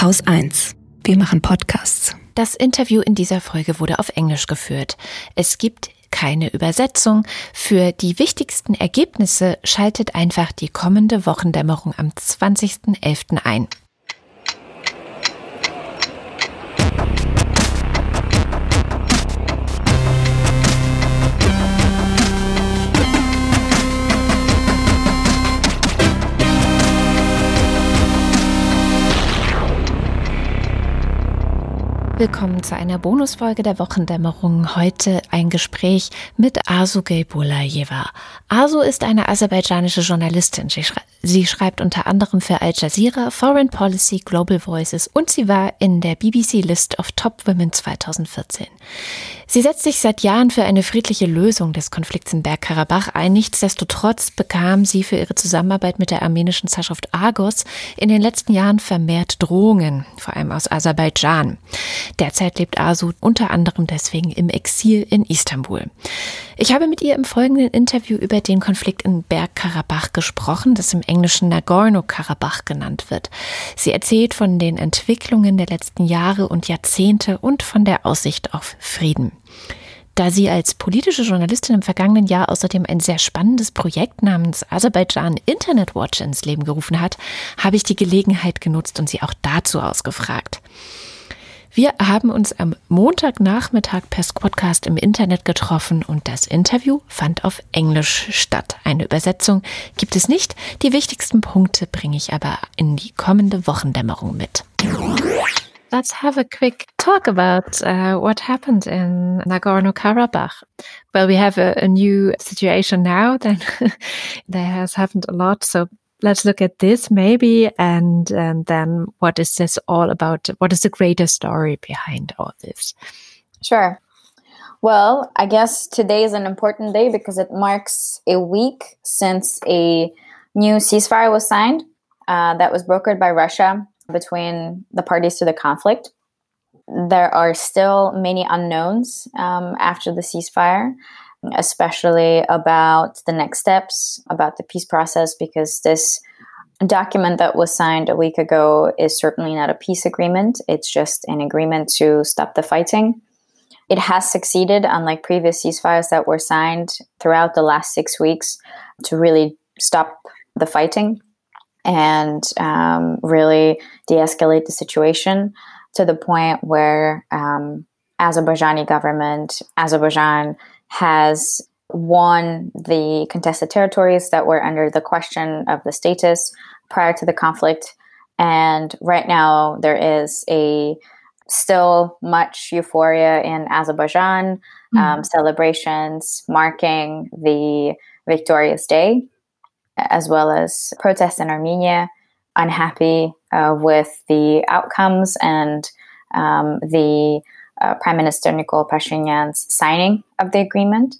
Haus 1. Wir machen Podcasts. Das Interview in dieser Folge wurde auf Englisch geführt. Es gibt keine Übersetzung. Für die wichtigsten Ergebnisse schaltet einfach die kommende Wochendämmerung am 20.11. ein. Willkommen zu einer Bonusfolge der Wochendämmerung. Heute ein Gespräch mit Asu Geibulayeva. Asu ist eine aserbaidschanische Journalistin. Sie, schrei sie, schreibt unter anderem für Al Jazeera, Foreign Policy, Global Voices und sie war in der BBC List of Top Women 2014. Sie setzt sich seit Jahren für eine friedliche Lösung des Konflikts in Bergkarabach ein. Nichtsdestotrotz bekam sie für ihre Zusammenarbeit mit der armenischen Zeitschrift Argos in den letzten Jahren vermehrt Drohungen, vor allem aus Aserbaidschan. Derzeit lebt Asu unter anderem deswegen im Exil in Istanbul. Ich habe mit ihr im folgenden Interview über den Konflikt in Bergkarabach gesprochen, das im Englischen Nagorno-Karabach genannt wird. Sie erzählt von den Entwicklungen der letzten Jahre und Jahrzehnte und von der Aussicht auf Frieden. Da sie als politische Journalistin im vergangenen Jahr außerdem ein sehr spannendes Projekt namens Aserbaidschan Internet Watch ins Leben gerufen hat, habe ich die Gelegenheit genutzt und sie auch dazu ausgefragt. Wir haben uns am Montagnachmittag per Squadcast im Internet getroffen und das Interview fand auf Englisch statt. Eine Übersetzung gibt es nicht. Die wichtigsten Punkte bringe ich aber in die kommende Wochendämmerung mit. Let's have a quick talk about uh, what happened in Nagorno Karabakh. Well, we have a, a new situation now. Then there has happened a lot. So let's look at this maybe, and, and then what is this all about? What is the greater story behind all this? Sure. Well, I guess today is an important day because it marks a week since a new ceasefire was signed uh, that was brokered by Russia between the parties to the conflict. There are still many unknowns um, after the ceasefire, especially about the next steps, about the peace process, because this document that was signed a week ago is certainly not a peace agreement. It's just an agreement to stop the fighting. It has succeeded, unlike previous ceasefires that were signed throughout the last six weeks, to really stop the fighting and um, really de-escalate the situation to the point where um, Azerbaijani government, Azerbaijan has won the contested territories that were under the question of the status prior to the conflict. And right now, there is a still much euphoria in Azerbaijan, mm-hmm. um, celebrations marking the victorious day as well as protests in Armenia, unhappy uh, with the outcomes and um, the uh, Prime Minister Nikol Pashinyan's signing of the agreement.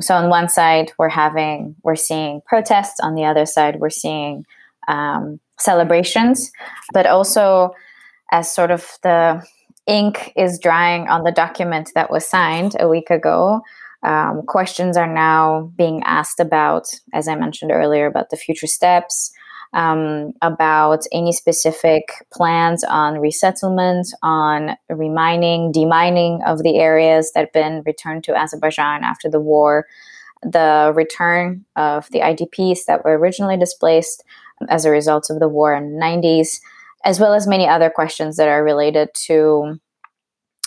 So on one side, we're having we're seeing protests. On the other side, we're seeing um, celebrations, but also as sort of the ink is drying on the document that was signed a week ago. Um, questions are now being asked about, as I mentioned earlier, about the future steps, um, about any specific plans on resettlement, on remining, demining of the areas that have been returned to Azerbaijan after the war, the return of the IDPs that were originally displaced as a result of the war in the 90s, as well as many other questions that are related to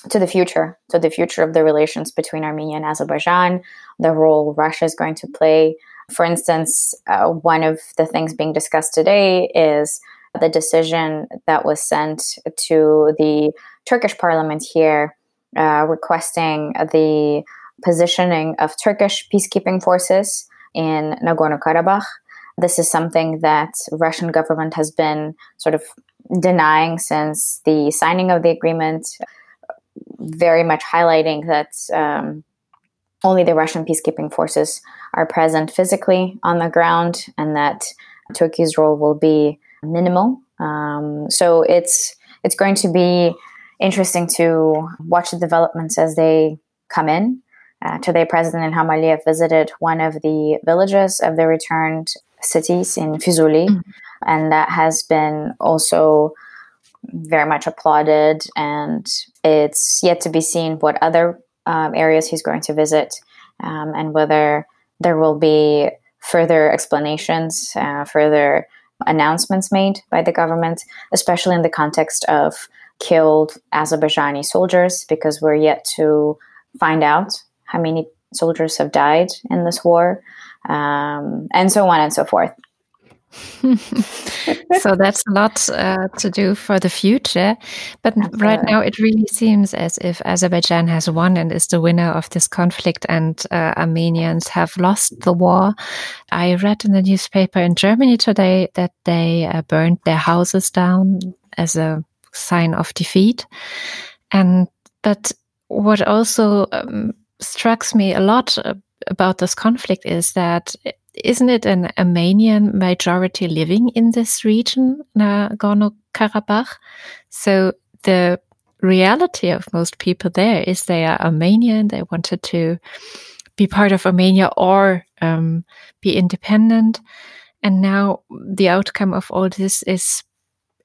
to the future, to the future of the relations between Armenia and Azerbaijan, the role Russia is going to play. For instance, uh, one of the things being discussed today is the decision that was sent to the Turkish parliament here uh, requesting the positioning of Turkish peacekeeping forces in Nagorno Karabakh. This is something that Russian government has been sort of denying since the signing of the agreement very much highlighting that um, only the Russian peacekeeping forces are present physically on the ground and that Turkey's role will be minimal. Um, so it's it's going to be interesting to watch the developments as they come in. Uh, today, President Ilham Aliyev visited one of the villages of the returned cities in Fizuli, mm-hmm. and that has been also very much applauded, and it's yet to be seen what other um, areas he's going to visit um, and whether there will be further explanations, uh, further announcements made by the government, especially in the context of killed Azerbaijani soldiers, because we're yet to find out how many soldiers have died in this war, um, and so on and so forth. so that's a lot uh, to do for the future. But right now, it really seems as if Azerbaijan has won and is the winner of this conflict, and uh, Armenians have lost the war. I read in the newspaper in Germany today that they uh, burned their houses down as a sign of defeat. And but what also um, strikes me a lot uh, about this conflict is that isn't it an Armenian majority living in this region, Nagorno Karabakh? So the reality of most people there is they are Armenian. They wanted to be part of Armenia or um, be independent. And now the outcome of all this is,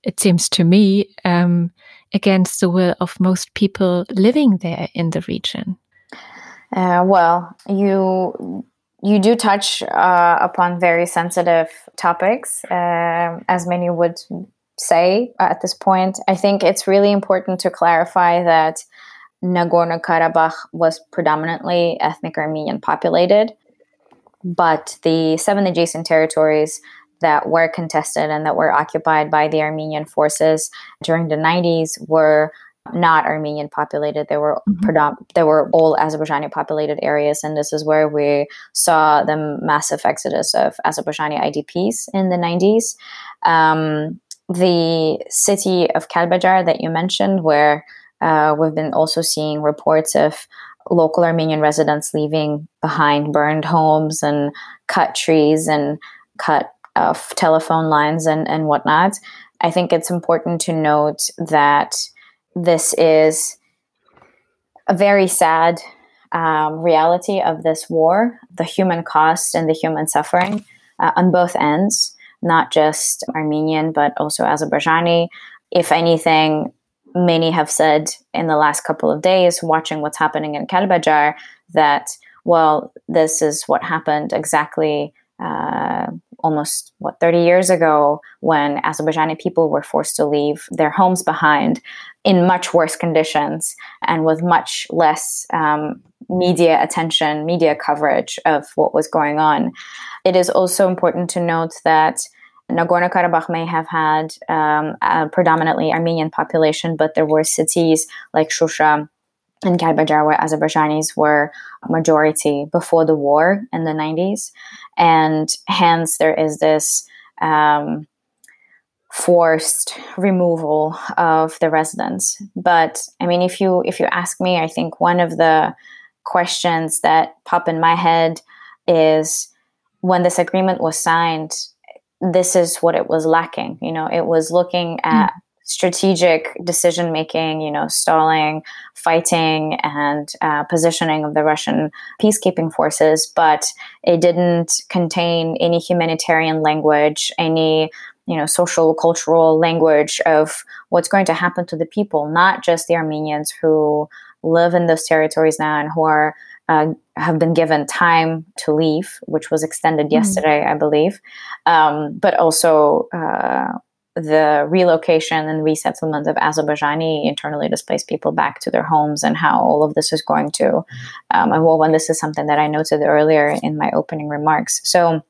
it seems to me, um, against the will of most people living there in the region. Uh, well, you you do touch uh, upon very sensitive topics, uh, as many would say at this point. I think it's really important to clarify that Nagorno Karabakh was predominantly ethnic Armenian populated, but the seven adjacent territories that were contested and that were occupied by the Armenian forces during the 90s were not Armenian populated. They were mm-hmm. predom- they were all Azerbaijani populated areas, and this is where we saw the massive exodus of Azerbaijani IDPs in the 90s. Um, the city of Kalbajar that you mentioned, where uh, we've been also seeing reports of local Armenian residents leaving behind burned homes and cut trees and cut uh, telephone lines and, and whatnot. I think it's important to note that this is a very sad um, reality of this war the human cost and the human suffering uh, on both ends, not just Armenian, but also Azerbaijani. If anything, many have said in the last couple of days, watching what's happening in Kalbajar, that, well, this is what happened exactly uh, almost what 30 years ago when Azerbaijani people were forced to leave their homes behind in much worse conditions and with much less um, media attention, media coverage of what was going on. It is also important to note that Nagorno Karabakh may have had um, a predominantly Armenian population, but there were cities like Shusha and Kalbajar where Azerbaijanis were a majority before the war in the 90s. And hence, there is this um, forced removal of the residents. But I mean, if you if you ask me, I think one of the questions that pop in my head is when this agreement was signed, this is what it was lacking. You know, it was looking at mm. strategic decision making, you know, stalling, fighting, and uh, positioning of the Russian peacekeeping forces, but it didn't contain any humanitarian language, any you know social cultural language of what's going to happen to the people not just the armenians who live in those territories now and who are uh, have been given time to leave which was extended mm-hmm. yesterday i believe um, but also uh, the relocation and resettlement of Azerbaijani internally displaced people back to their homes and how all of this is going to um, evolve. And this is something that I noted earlier in my opening remarks. So,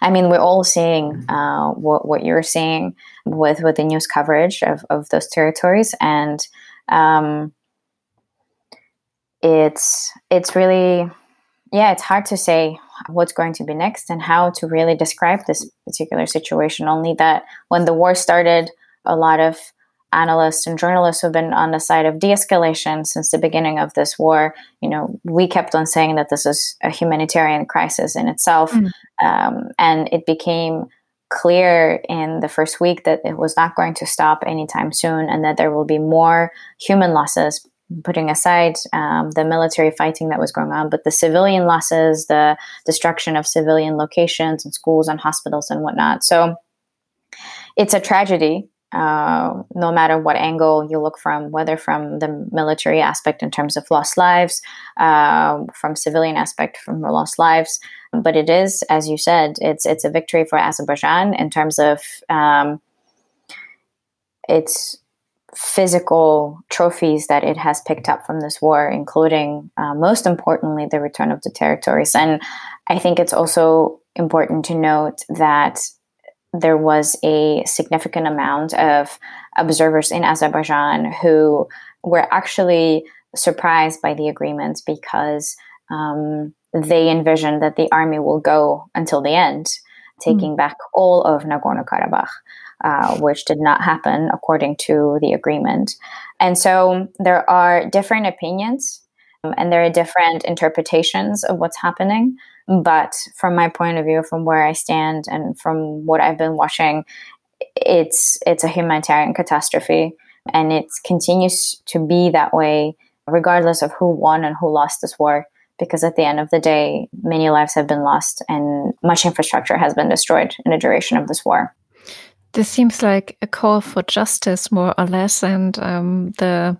I mean, we're all seeing uh, what, what you're seeing with, with the news coverage of, of those territories. And um, it's, it's really, yeah, it's hard to say what's going to be next and how to really describe this particular situation. Only that when the war started, a lot of analysts and journalists who've been on the side of de-escalation since the beginning of this war you know we kept on saying that this is a humanitarian crisis in itself mm. um, and it became clear in the first week that it was not going to stop anytime soon and that there will be more human losses putting aside um, the military fighting that was going on but the civilian losses the destruction of civilian locations and schools and hospitals and whatnot so it's a tragedy uh, no matter what angle you look from, whether from the military aspect in terms of lost lives, uh, from civilian aspect from lost lives. But it is, as you said, it's it's a victory for Azerbaijan in terms of um, its physical trophies that it has picked up from this war, including, uh, most importantly, the return of the territories. And I think it's also important to note that there was a significant amount of observers in Azerbaijan who were actually surprised by the agreement because um, they envisioned that the army will go until the end, taking mm. back all of Nagorno Karabakh. Uh, which did not happen according to the agreement. And so there are different opinions um, and there are different interpretations of what's happening. But from my point of view, from where I stand and from what I've been watching, it's it's a humanitarian catastrophe, and it continues to be that way, regardless of who won and who lost this war. Because at the end of the day, many lives have been lost and much infrastructure has been destroyed in the duration of this war. This seems like a call for justice, more or less, and um, the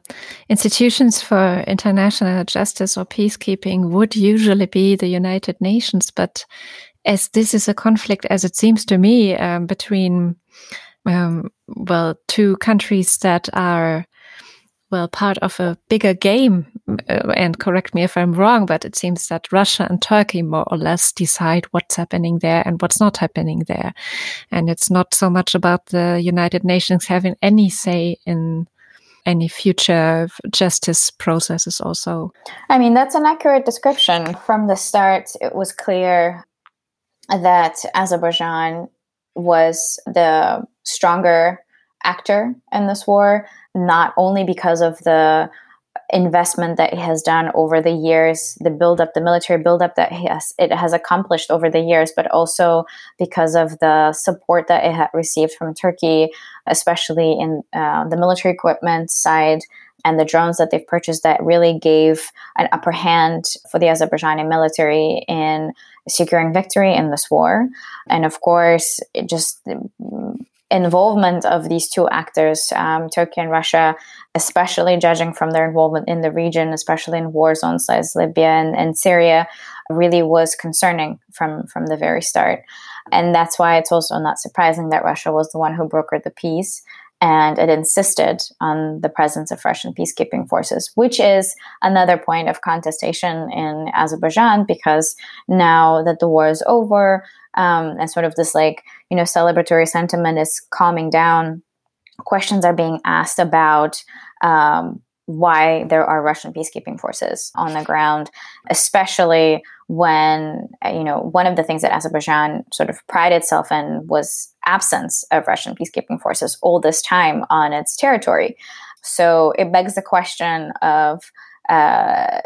institutions for international justice or peacekeeping would usually be the United Nations. But as this is a conflict, as it seems to me, um, between um, well, two countries that are well part of a bigger game uh, and correct me if i'm wrong but it seems that russia and turkey more or less decide what's happening there and what's not happening there. And it's not so much about the united nations having any say in any future justice processes also. I mean that's an accurate description. From the start it was clear that azerbaijan was the stronger actor in this war not only because of the investment that he has done over the years, the buildup, the military buildup that he has, it has accomplished over the years, but also because of the support that it had received from Turkey, especially in uh, the military equipment side and the drones that they've purchased that really gave an upper hand for the Azerbaijani military in securing victory in this war. And of course, it just involvement of these two actors, um, Turkey and Russia, especially judging from their involvement in the region, especially in war zones as Libya and, and Syria, really was concerning from, from the very start. And that's why it's also not surprising that Russia was the one who brokered the peace and it insisted on the presence of Russian peacekeeping forces, which is another point of contestation in Azerbaijan because now that the war is over um, and sort of this like, you know, celebratory sentiment is calming down, questions are being asked about um, why there are Russian peacekeeping forces on the ground, especially when you know one of the things that Azerbaijan sort of prided itself in was absence of Russian peacekeeping forces all this time on its territory. So it begs the question of uh,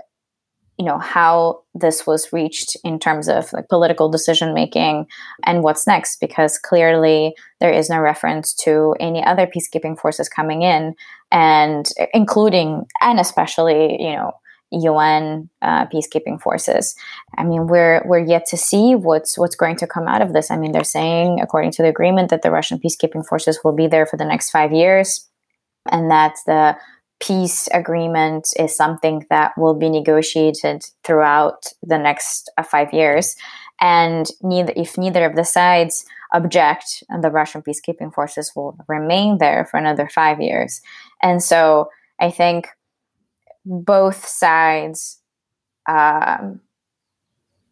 you know how this was reached in terms of like political decision making and what's next because clearly there is no reference to any other peacekeeping forces coming in and including and especially you know UN uh, peacekeeping forces. I mean, we're we're yet to see what's what's going to come out of this. I mean, they're saying, according to the agreement, that the Russian peacekeeping forces will be there for the next five years, and that the peace agreement is something that will be negotiated throughout the next uh, five years. And neither, if neither of the sides object, the Russian peacekeeping forces will remain there for another five years. And so I think both sides um,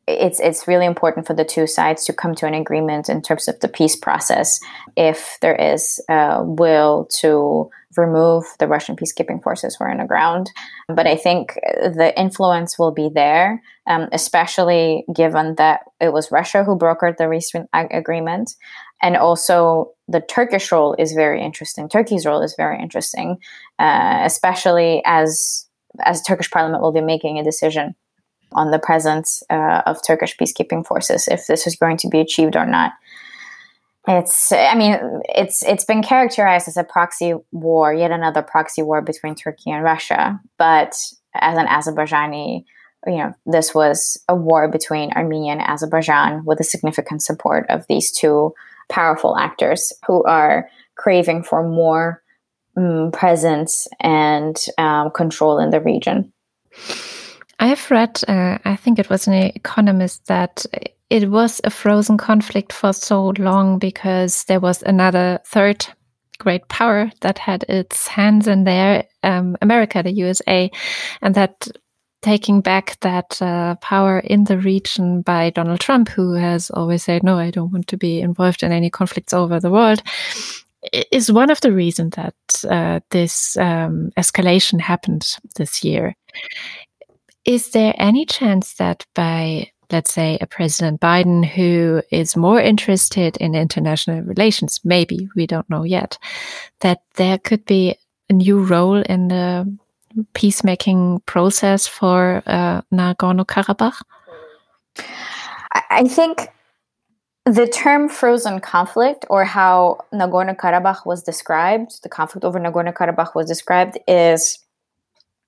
it's it's really important for the two sides to come to an agreement in terms of the peace process if there is a will to remove the Russian peacekeeping forces who are on the ground. But I think the influence will be there, um, especially given that it was Russia who brokered the recent ag- agreement. And also, the Turkish role is very interesting. Turkey's role is very interesting, uh, especially as as Turkish parliament will be making a decision on the presence uh, of Turkish peacekeeping forces if this is going to be achieved or not. It's, I mean, it's it's been characterized as a proxy war, yet another proxy war between Turkey and Russia. But as an Azerbaijani, you know, this was a war between Armenia and Azerbaijan with the significant support of these two powerful actors who are craving for more um, presence and um, control in the region. I have read, uh, I think it was an economist, that it was a frozen conflict for so long because there was another third great power that had its hands in there, um, America, the USA, and that taking back that uh, power in the region by Donald Trump, who has always said, no, I don't want to be involved in any conflicts over the world, is one of the reasons that uh, this um, escalation happened this year. Is there any chance that by let's say a President Biden who is more interested in international relations, maybe we don't know yet, that there could be a new role in the peacemaking process for uh, Nagorno Karabakh? I think the term frozen conflict, or how Nagorno Karabakh was described, the conflict over Nagorno Karabakh was described, is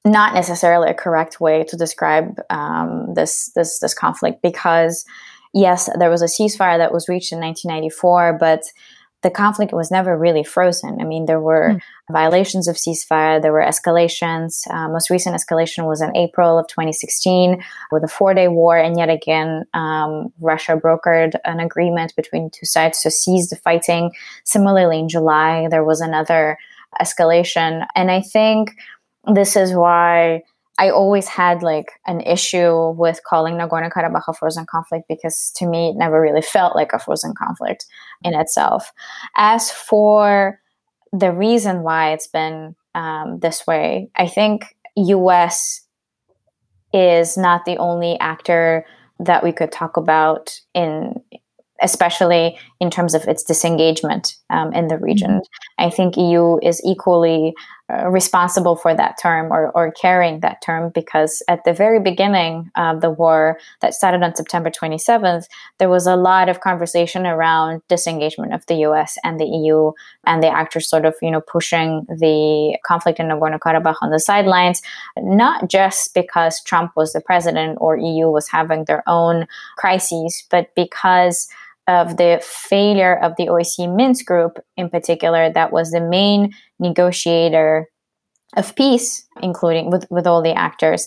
not necessarily a correct way to describe um, this this this conflict because yes, there was a ceasefire that was reached in 1994, but the conflict was never really frozen. I mean, there were mm. violations of ceasefire, there were escalations. Uh, most recent escalation was in April of 2016 with a four day war, and yet again, um, Russia brokered an agreement between two sides to cease the fighting. Similarly, in July, there was another escalation. And I think this is why I always had like an issue with calling Nagorno Karabakh a frozen conflict because to me it never really felt like a frozen conflict in itself. As for the reason why it's been um, this way, I think U.S. is not the only actor that we could talk about in especially in terms of its disengagement um, in the region. Mm-hmm. I think EU is equally uh, responsible for that term or, or carrying that term because at the very beginning of the war that started on September 27th, there was a lot of conversation around disengagement of the US and the EU and the actors sort of, you know, pushing the conflict in Nagorno-Karabakh on the sidelines, not just because Trump was the president or EU was having their own crises, but because of the failure of the OSCE Minsk group in particular, that was the main negotiator of peace, including with, with all the actors,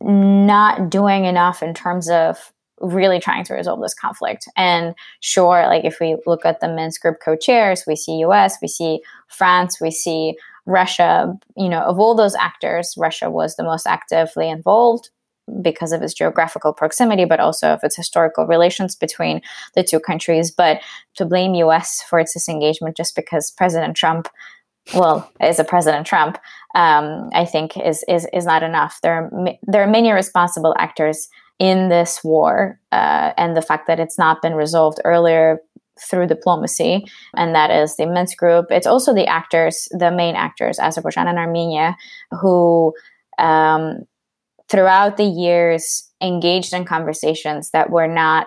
not doing enough in terms of really trying to resolve this conflict. And sure, like if we look at the Minsk group co-chairs, we see US, we see France, we see Russia, you know, of all those actors, Russia was the most actively involved because of its geographical proximity, but also of its historical relations between the two countries. But to blame US for its disengagement just because President Trump, well, is a President Trump, um, I think is, is is not enough. There are there are many responsible actors in this war, uh, and the fact that it's not been resolved earlier through diplomacy, and that is the Minsk group. It's also the actors, the main actors, Azerbaijan and Armenia, who um, throughout the years engaged in conversations that were not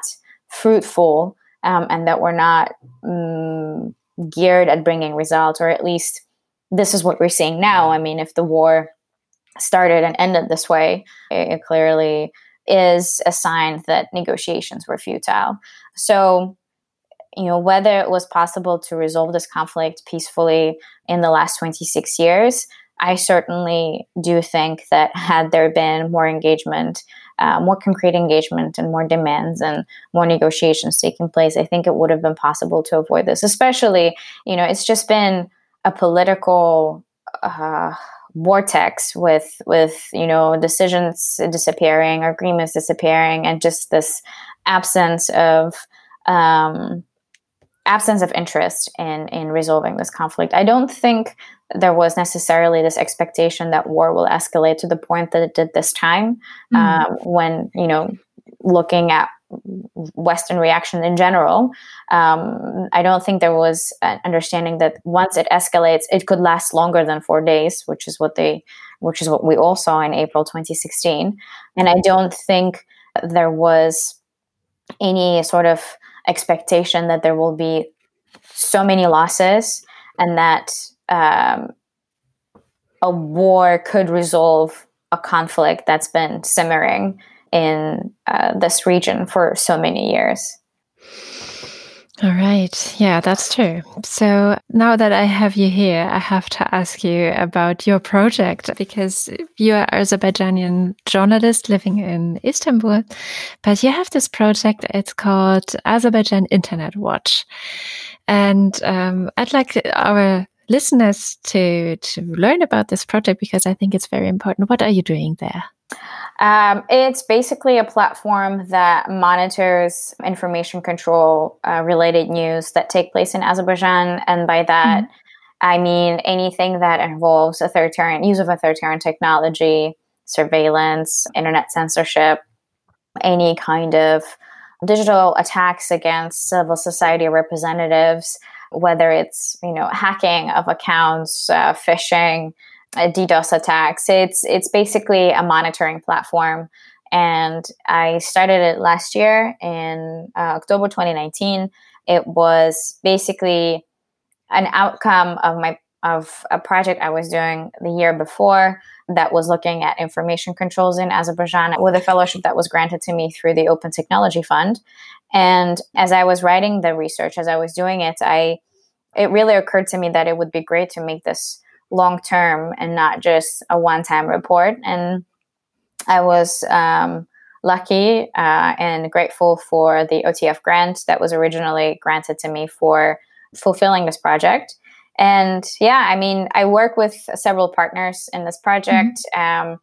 fruitful um, and that were not um, geared at bringing results, or at least this is what we're seeing now. I mean, if the war started and ended this way, it, it clearly is a sign that negotiations were futile. So, you know, whether it was possible to resolve this conflict peacefully in the last 26 years, I certainly do think that had there been more engagement, uh, more concrete engagement, and more demands and more negotiations taking place, I think it would have been possible to avoid this. Especially, you know, it's just been a political uh, vortex with with you know decisions disappearing, agreements disappearing, and just this absence of um, absence of interest in in resolving this conflict. I don't think there was necessarily this expectation that war will escalate to the point that it did this time. Mm-hmm. Um, when you know, looking at Western reaction in general, um, I don't think there was an understanding that once it escalates, it could last longer than four days, which is what they, which is what we all saw in April 2016. And I don't think there was any sort of expectation that there will be so many losses and that um, a war could resolve a conflict that's been simmering in uh, this region for so many years. All right. Yeah, that's true. So now that I have you here, I have to ask you about your project because you are Azerbaijani journalist living in Istanbul, but you have this project. It's called Azerbaijan Internet Watch. And um, I'd like our listeners to, to learn about this project because I think it's very important. What are you doing there? Um, it's basically a platform that monitors information control uh, related news that take place in Azerbaijan. And by that, mm-hmm. I mean anything that involves authoritarian use of authoritarian technology, surveillance, internet censorship, any kind of digital attacks against civil society representatives, whether it's you know hacking of accounts, uh, phishing, DDoS attacks. It's it's basically a monitoring platform, and I started it last year in uh, October 2019. It was basically an outcome of my of a project I was doing the year before that was looking at information controls in Azerbaijan with a fellowship that was granted to me through the Open Technology Fund. And as I was writing the research, as I was doing it, I it really occurred to me that it would be great to make this long term and not just a one time report. And I was um, lucky uh, and grateful for the OTF grant that was originally granted to me for fulfilling this project. And yeah, I mean, I work with several partners in this project, mm-hmm. um,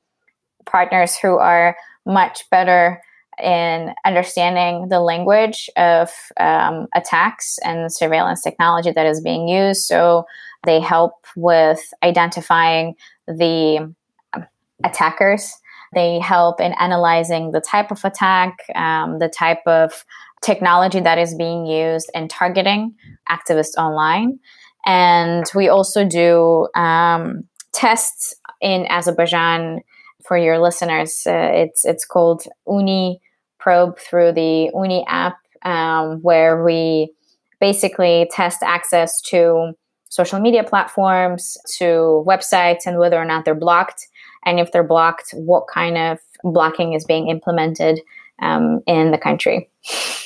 partners who are much better in understanding the language of um, attacks and surveillance technology that is being used. So they help with identifying the um, attackers. They help in analyzing the type of attack, um, the type of technology that is being used in targeting activists online. And we also do um, tests in Azerbaijan for your listeners. Uh, it's it's called OONI Probe through the OONI app, um, where we basically test access to social media platforms to websites and whether or not they're blocked. And if they're blocked, what kind of blocking is being implemented um, in the country.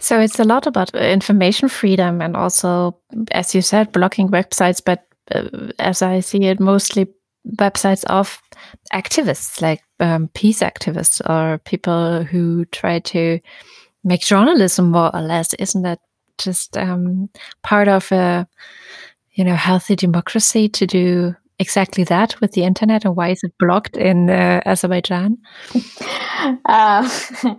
So it's a lot about information freedom and also, as you said, blocking websites, but uh, as I see it, mostly websites of activists, like um, peace activists or people who try to make journalism more or less. Isn't that just um, part of a you know healthy democracy to do exactly that with the internet and why is it blocked in uh, azerbaijan uh,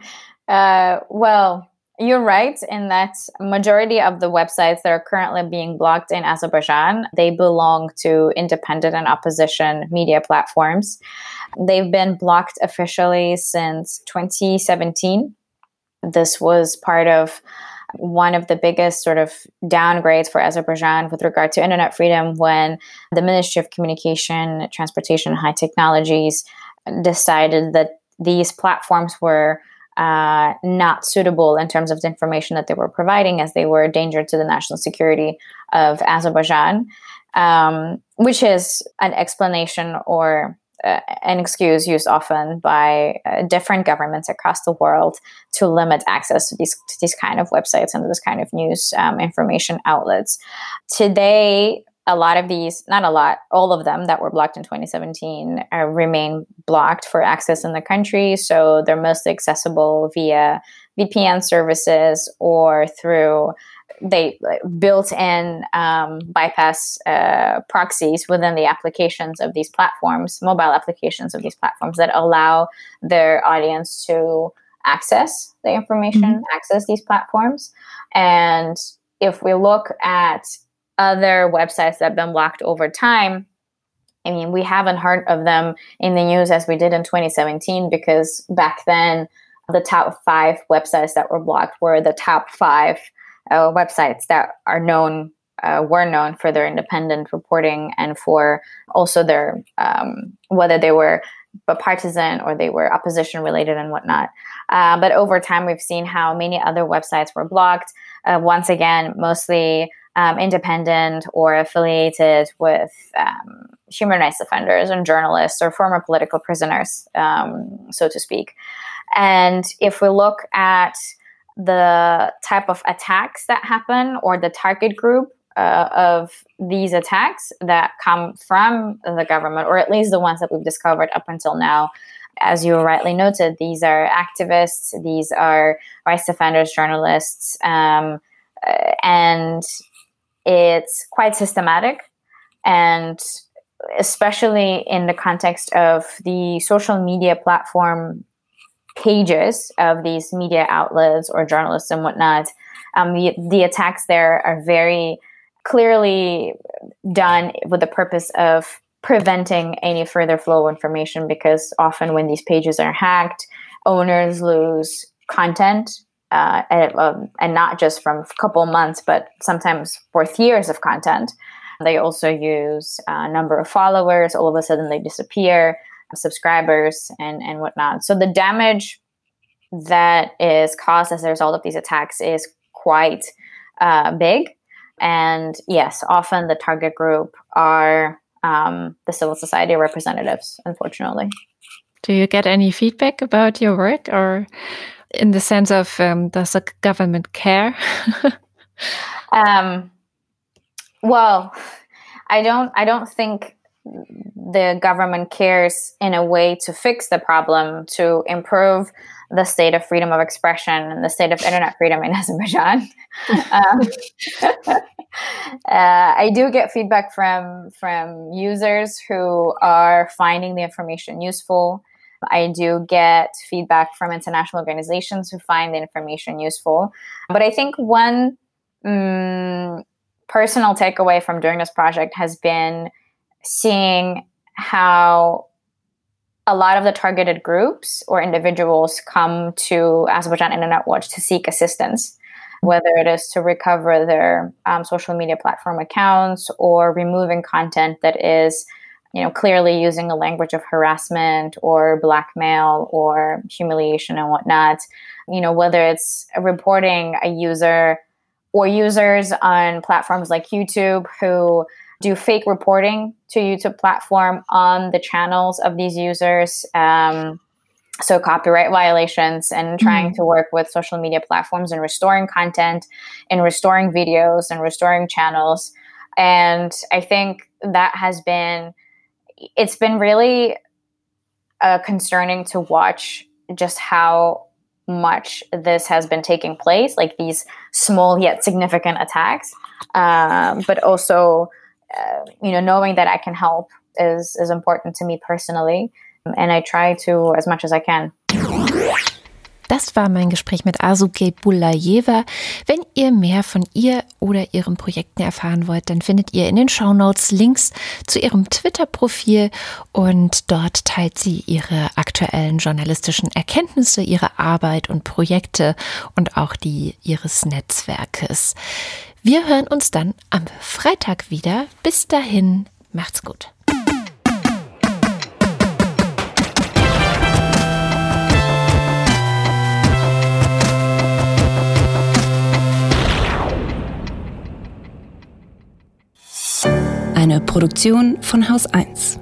uh, well you're right in that majority of the websites that are currently being blocked in azerbaijan they belong to independent and opposition media platforms. They've been blocked officially since 2017 this was part of one of the biggest sort of downgrades for Azerbaijan with regard to internet freedom when the Ministry of Communication, Transportation, and High Technologies decided that these platforms were uh, not suitable in terms of the information that they were providing, as they were a danger to the national security of Azerbaijan, um, which is an explanation or uh, an excuse used often by uh, different governments across the world to limit access to these to these kind of websites and this kind of news um, information outlets. Today, a lot of these, not a lot, all of them that were blocked in 2017 uh, remain blocked for access in the country. So they're mostly accessible via VPN services or through they built in um, bypass uh, proxies within the applications of these platforms, mobile applications of these platforms that allow their audience to access the information, mm-hmm. access these platforms. And if we look at other websites that have been blocked over time, I mean, we haven't heard of them in the news as we did in 2017 because back then the top five websites that were blocked were the top five uh, websites that are known uh, were known for their independent reporting and for also their um, whether they were partisan or they were opposition related and whatnot. Uh, but over time, we've seen how many other websites were blocked. Uh, once again, mostly um, independent or affiliated with um, human rights defenders and journalists or former political prisoners, um, so to speak. And if we look at the type of attacks that happen or the target group uh, of these attacks that come from the government, or at least the ones that we've discovered up until now. As you rightly noted, these are activists, these are rights defenders, journalists, um, uh, and it's quite systematic. And especially in the context of the social media platform pages of these media outlets or journalists and whatnot, um, the, the attacks there are very clearly done with the purpose of preventing any further flow of information because often when these pages are hacked, owners lose content uh, and, um, and, not just from a couple months, but sometimes worth years of content. They also use a number of followers. All of a sudden, they disappear, subscribers, and, and whatnot. So the damage that is caused as a result of these attacks is quite uh, big. And yes, often the target group are um, the civil society representatives, unfortunately. Do you get any feedback about your work or in the sense of um, does the government care? um, well, I don't. I don't think the government cares in a way to fix the problem to improve the state of freedom of expression and the state of internet freedom in Azerbaijan. um, uh, I do get feedback from from users who are finding the information useful. I do get feedback from international organizations who find the information useful. But I think one um, personal takeaway from doing this project has been seeing how a lot of the targeted groups or individuals come to Azerbaijan Internet Watch to seek assistance, whether it is to recover their um, social media platform accounts or removing content that is, you know, clearly using a language of harassment or blackmail or humiliation and whatnot. You know, whether it's reporting a user or users on platforms like YouTube who do fake reporting to YouTube platform on the channels of these users. Um, so copyright violations and trying mm-hmm. to work with social media platforms and restoring content and restoring videos and restoring channels. And I think that has been, it's been really uh, concerning to watch just how much this has been taking place, like these small yet significant attacks, um, but also uh, you know, knowing that I can help is is important to me personally, and I try to as much as I can. Das war mein Gespräch mit Asuke Bulayeva. Wenn ihr mehr von ihr oder ihren Projekten erfahren wollt, dann findet ihr in den Shownotes Links zu ihrem Twitter-Profil und dort teilt sie ihre aktuellen journalistischen Erkenntnisse, ihre Arbeit und Projekte und auch die ihres Netzwerkes. Wir hören uns dann am Freitag wieder. Bis dahin, macht's gut. Eine Produktion von Haus 1.